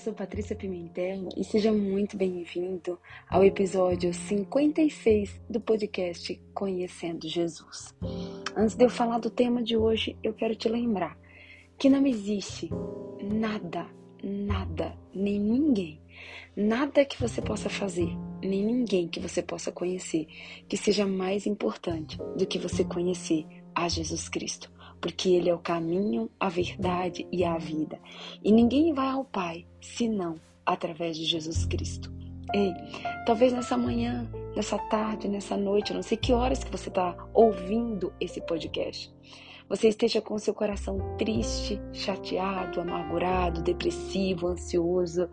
sou Patrícia Pimentel e seja muito bem-vindo ao episódio 56 do podcast Conhecendo Jesus. Antes de eu falar do tema de hoje, eu quero te lembrar que não existe nada, nada, nem ninguém, nada que você possa fazer, nem ninguém que você possa conhecer que seja mais importante do que você conhecer a Jesus Cristo porque Ele é o caminho, a verdade e a vida. E ninguém vai ao Pai senão através de Jesus Cristo. Ei, talvez nessa manhã, nessa tarde, nessa noite, eu não sei que horas que você está ouvindo esse podcast. Você esteja com seu coração triste, chateado, amargurado, depressivo, ansioso,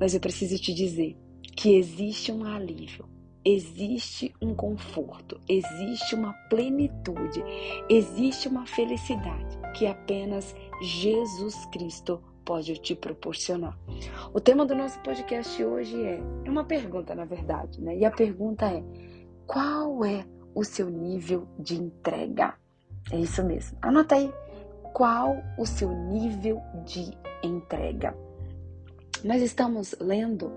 mas eu preciso te dizer que existe um alívio existe um conforto, existe uma plenitude, existe uma felicidade que apenas Jesus Cristo pode te proporcionar. O tema do nosso podcast hoje é, é uma pergunta, na verdade, né? E a pergunta é: qual é o seu nível de entrega? É isso mesmo. Anota aí. Qual o seu nível de entrega? Nós estamos lendo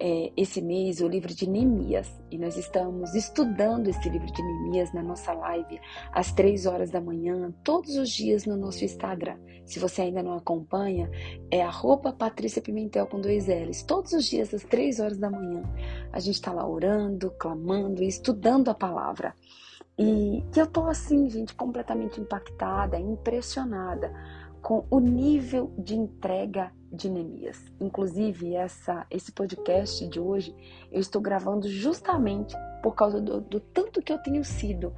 é, esse mês o livro de Neemias e nós estamos estudando esse livro de Neemias na nossa live às três horas da manhã, todos os dias no nosso Instagram. Se você ainda não acompanha, é arroba Patrícia Pimentel com dois L's. Todos os dias às três horas da manhã a gente está lá orando, clamando e estudando a palavra. E eu tô assim, gente, completamente impactada, impressionada com o nível de entrega de Neemias. Inclusive, essa, esse podcast de hoje eu estou gravando justamente por causa do, do tanto que eu tenho sido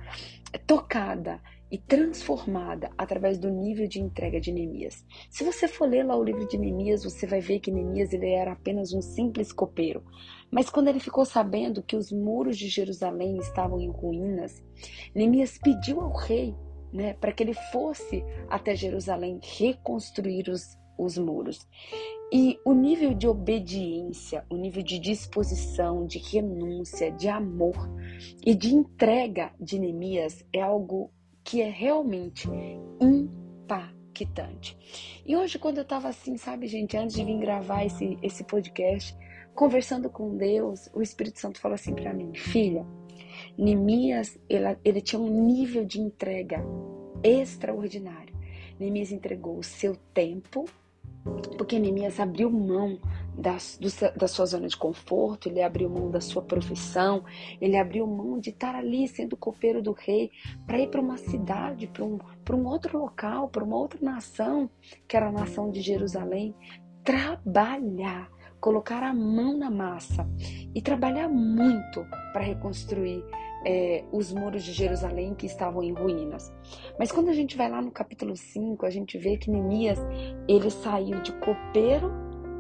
tocada e transformada através do nível de entrega de Neemias. Se você for ler lá o livro de Neemias, você vai ver que Neemias ele era apenas um simples copeiro. Mas quando ele ficou sabendo que os muros de Jerusalém estavam em ruínas, Neemias pediu ao rei né, para que ele fosse até Jerusalém reconstruir os, os muros. E o nível de obediência, o nível de disposição, de renúncia, de amor e de entrega de Neemias é algo que é realmente impactante. E hoje, quando eu estava assim, sabe, gente, antes de vir gravar esse, esse podcast, conversando com Deus, o Espírito Santo falou assim para mim: Filha, Neemias, ele, ele tinha um nível de entrega extraordinário. Neemias entregou o seu tempo, porque Neemias abriu mão da, do, da sua zona de conforto, ele abriu mão da sua profissão, ele abriu mão de estar ali sendo copeiro do rei para ir para uma cidade, para um, um outro local, para uma outra nação, que era a nação de Jerusalém, trabalhar, colocar a mão na massa e trabalhar muito para reconstruir é, os muros de Jerusalém que estavam em ruínas. Mas quando a gente vai lá no capítulo 5, a gente vê que Neemias ele saiu de copeiro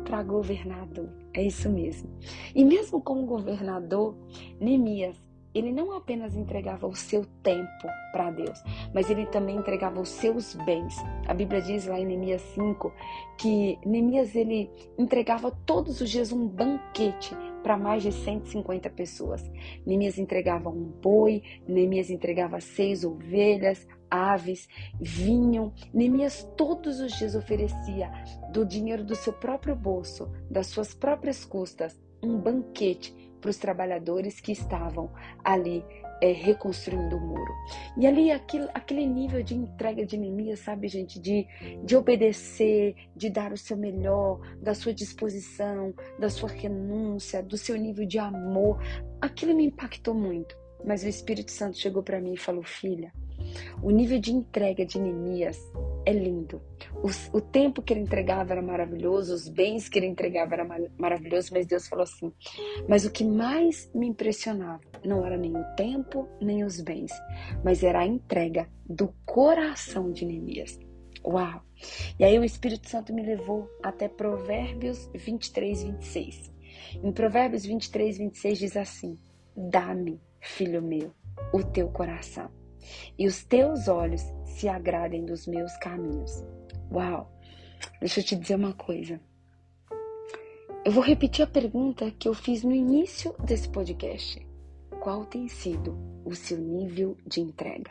para governador. É isso mesmo. E mesmo como governador, Neemias ele não apenas entregava o seu tempo para Deus, mas ele também entregava os seus bens. A Bíblia diz lá em Neemias 5 que Neemias ele entregava todos os dias um banquete para mais de 150 pessoas. Neemias entregava um boi, Neemias entregava seis ovelhas, aves, vinho. Neemias todos os dias oferecia do dinheiro do seu próprio bolso, das suas próprias custas, um banquete para os trabalhadores que estavam ali é, reconstruindo o muro. E ali aquele, aquele nível de entrega de Neemias, sabe, gente, de, de obedecer, de dar o seu melhor, da sua disposição, da sua renúncia, do seu nível de amor, aquilo me impactou muito. Mas o Espírito Santo chegou para mim e falou: Filha, o nível de entrega de Neemias é lindo. O, o, tempo que ele entregava era maravilhoso, os bens que ele entregava era maravilhoso, mas Deus falou assim: Mas o que mais me impressionava não era nem o tempo, nem os bens, mas era a entrega do coração de Neemias. Uau! E aí o Espírito Santo me levou até Provérbios 23, 26. Em Provérbios 23, 26 diz assim: Dá-me, filho meu, o teu coração e os teus olhos se agradem dos meus caminhos. Uau! Deixa eu te dizer uma coisa. Eu vou repetir a pergunta que eu fiz no início desse podcast. Qual tem sido o seu nível de entrega?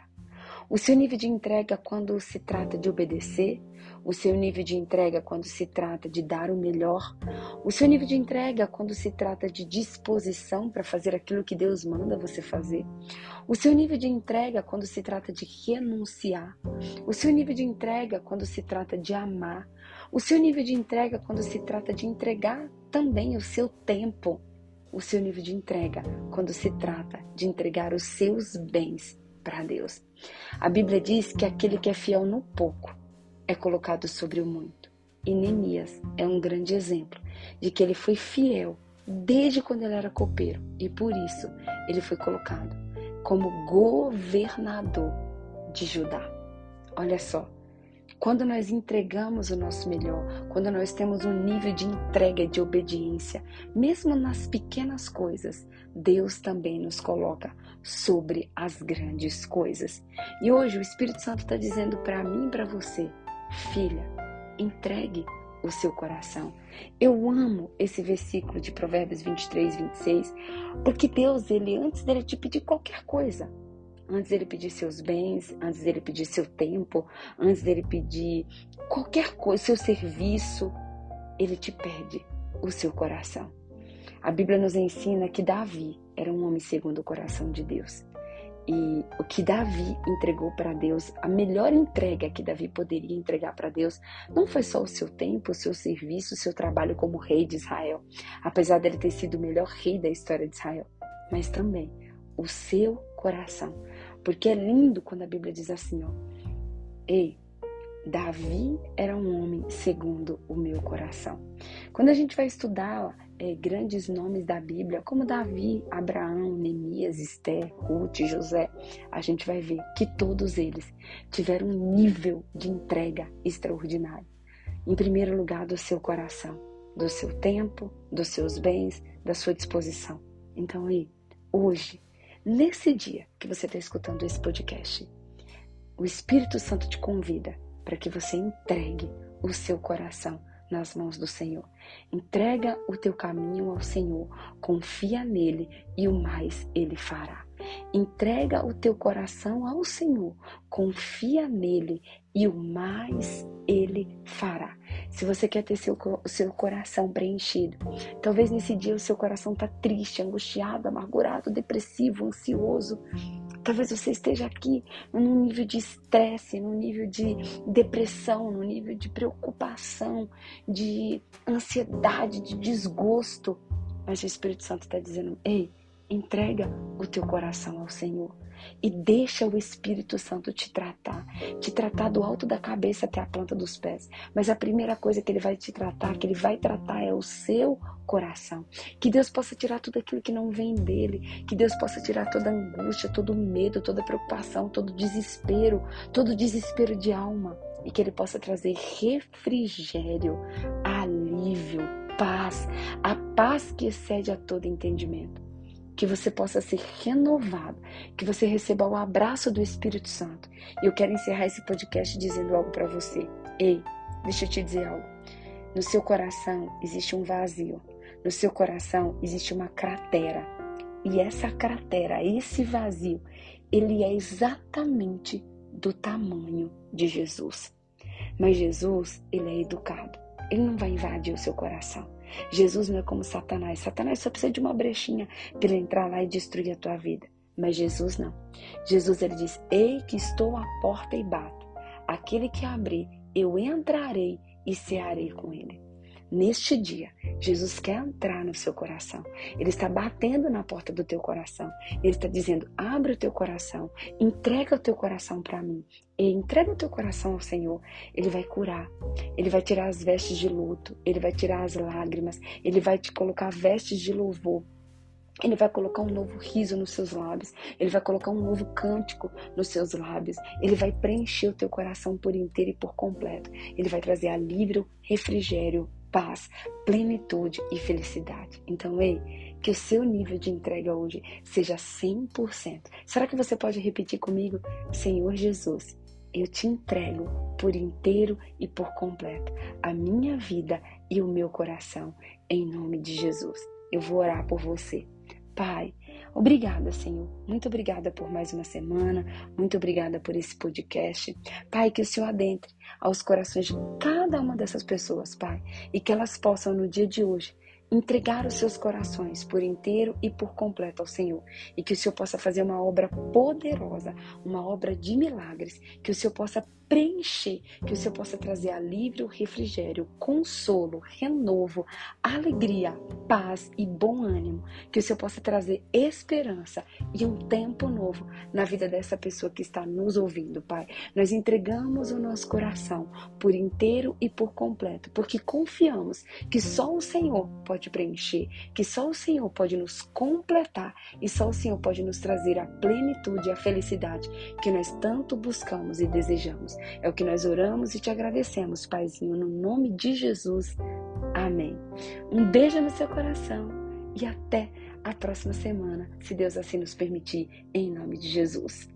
O seu nível de entrega quando se trata de obedecer, o seu nível de entrega quando se trata de dar o melhor, o seu nível de entrega quando se trata de disposição para fazer aquilo que Deus manda você fazer, o seu nível de entrega quando se trata de renunciar, o seu nível de entrega quando se trata de amar, o seu nível de entrega quando se trata de entregar também o seu tempo, o seu nível de entrega quando se trata de entregar os seus bens para Deus. A Bíblia diz que aquele que é fiel no pouco é colocado sobre o muito. E Neemias é um grande exemplo de que ele foi fiel desde quando ele era copeiro e por isso ele foi colocado como governador de Judá. Olha só, quando nós entregamos o nosso melhor, quando nós temos um nível de entrega, de obediência, mesmo nas pequenas coisas, Deus também nos coloca sobre as grandes coisas. E hoje o Espírito Santo está dizendo para mim e para você: filha, entregue o seu coração. Eu amo esse versículo de Provérbios 23, 26, porque Deus, ele antes dele te pedir qualquer coisa, antes dele pedir seus bens, antes dele pedir seu tempo, antes dele pedir qualquer coisa, seu serviço, ele te pede o seu coração. A Bíblia nos ensina que Davi era um homem segundo o coração de Deus. E o que Davi entregou para Deus, a melhor entrega que Davi poderia entregar para Deus, não foi só o seu tempo, o seu serviço, o seu trabalho como rei de Israel, apesar dele ter sido o melhor rei da história de Israel, mas também o seu coração. Porque é lindo quando a Bíblia diz assim, ó: Ei, Davi era um homem segundo o meu coração. Quando a gente vai estudar é, grandes nomes da Bíblia, como Davi, Abraão, Neemias, Esther, Ruth, José, a gente vai ver que todos eles tiveram um nível de entrega extraordinário. Em primeiro lugar, do seu coração, do seu tempo, dos seus bens, da sua disposição. Então, aí, hoje, nesse dia que você está escutando esse podcast, o Espírito Santo te convida para que você entregue o seu coração nas mãos do Senhor. Entrega o teu caminho ao Senhor, confia nele e o mais ele fará. Entrega o teu coração ao Senhor, confia nele e o mais ele fará. Se você quer ter seu, seu coração preenchido, talvez nesse dia o seu coração está triste, angustiado, amargurado, depressivo, ansioso. Talvez você esteja aqui num nível de estresse, num nível de depressão, num nível de preocupação, de ansiedade, de desgosto. Mas o Espírito Santo está dizendo: ei, entrega o teu coração ao Senhor e deixa o Espírito Santo te tratar, te tratar do alto da cabeça até a planta dos pés. Mas a primeira coisa que ele vai te tratar, que ele vai tratar é o seu coração. Que Deus possa tirar tudo aquilo que não vem dele, que Deus possa tirar toda angústia, todo medo, toda preocupação, todo desespero, todo desespero de alma e que ele possa trazer refrigério, alívio, paz, a paz que excede a todo entendimento que você possa ser renovado, que você receba o abraço do Espírito Santo. E eu quero encerrar esse podcast dizendo algo para você. Ei, deixa eu te dizer algo. No seu coração existe um vazio. No seu coração existe uma cratera. E essa cratera, esse vazio, ele é exatamente do tamanho de Jesus. Mas Jesus, ele é educado. Ele não vai invadir o seu coração. Jesus não é como Satanás. Satanás só precisa de uma brechinha para ele entrar lá e destruir a tua vida. Mas Jesus não. Jesus ele diz: Ei, que estou à porta e bato. Aquele que abrir, eu entrarei e cearei com ele. Neste dia, Jesus quer entrar no seu coração. Ele está batendo na porta do teu coração. Ele está dizendo: abre o teu coração, entrega o teu coração para mim. E entrega o teu coração ao Senhor. Ele vai curar. Ele vai tirar as vestes de luto. Ele vai tirar as lágrimas. Ele vai te colocar vestes de louvor. Ele vai colocar um novo riso nos seus lábios. Ele vai colocar um novo cântico nos seus lábios. Ele vai preencher o teu coração por inteiro e por completo. Ele vai trazer alívio, refrigério, paz, plenitude e felicidade. Então, ei, que o seu nível de entrega hoje seja 100%. Será que você pode repetir comigo? Senhor Jesus, eu te entrego por inteiro e por completo a minha vida e o meu coração, em nome de Jesus. Eu vou orar por você. Pai, Obrigada, Senhor. Muito obrigada por mais uma semana. Muito obrigada por esse podcast. Pai, que o Senhor adentre aos corações de cada uma dessas pessoas, Pai, e que elas possam no dia de hoje entregar os seus corações por inteiro e por completo ao Senhor. E que o Senhor possa fazer uma obra poderosa, uma obra de milagres, que o Senhor possa preencher, que o Senhor possa trazer alívio, refrigério, consolo, renovo, alegria, paz e bom ânimo, que o Senhor possa trazer esperança e um tempo novo na vida dessa pessoa que está nos ouvindo, Pai. Nós entregamos o nosso coração por inteiro e por completo, porque confiamos que só o Senhor pode preencher, que só o Senhor pode nos completar e só o Senhor pode nos trazer a plenitude e a felicidade que nós tanto buscamos e desejamos. É o que nós oramos e te agradecemos, Paizinho, no nome de Jesus. Amém. Um beijo no seu coração e até a próxima semana, se Deus assim nos permitir, em nome de Jesus.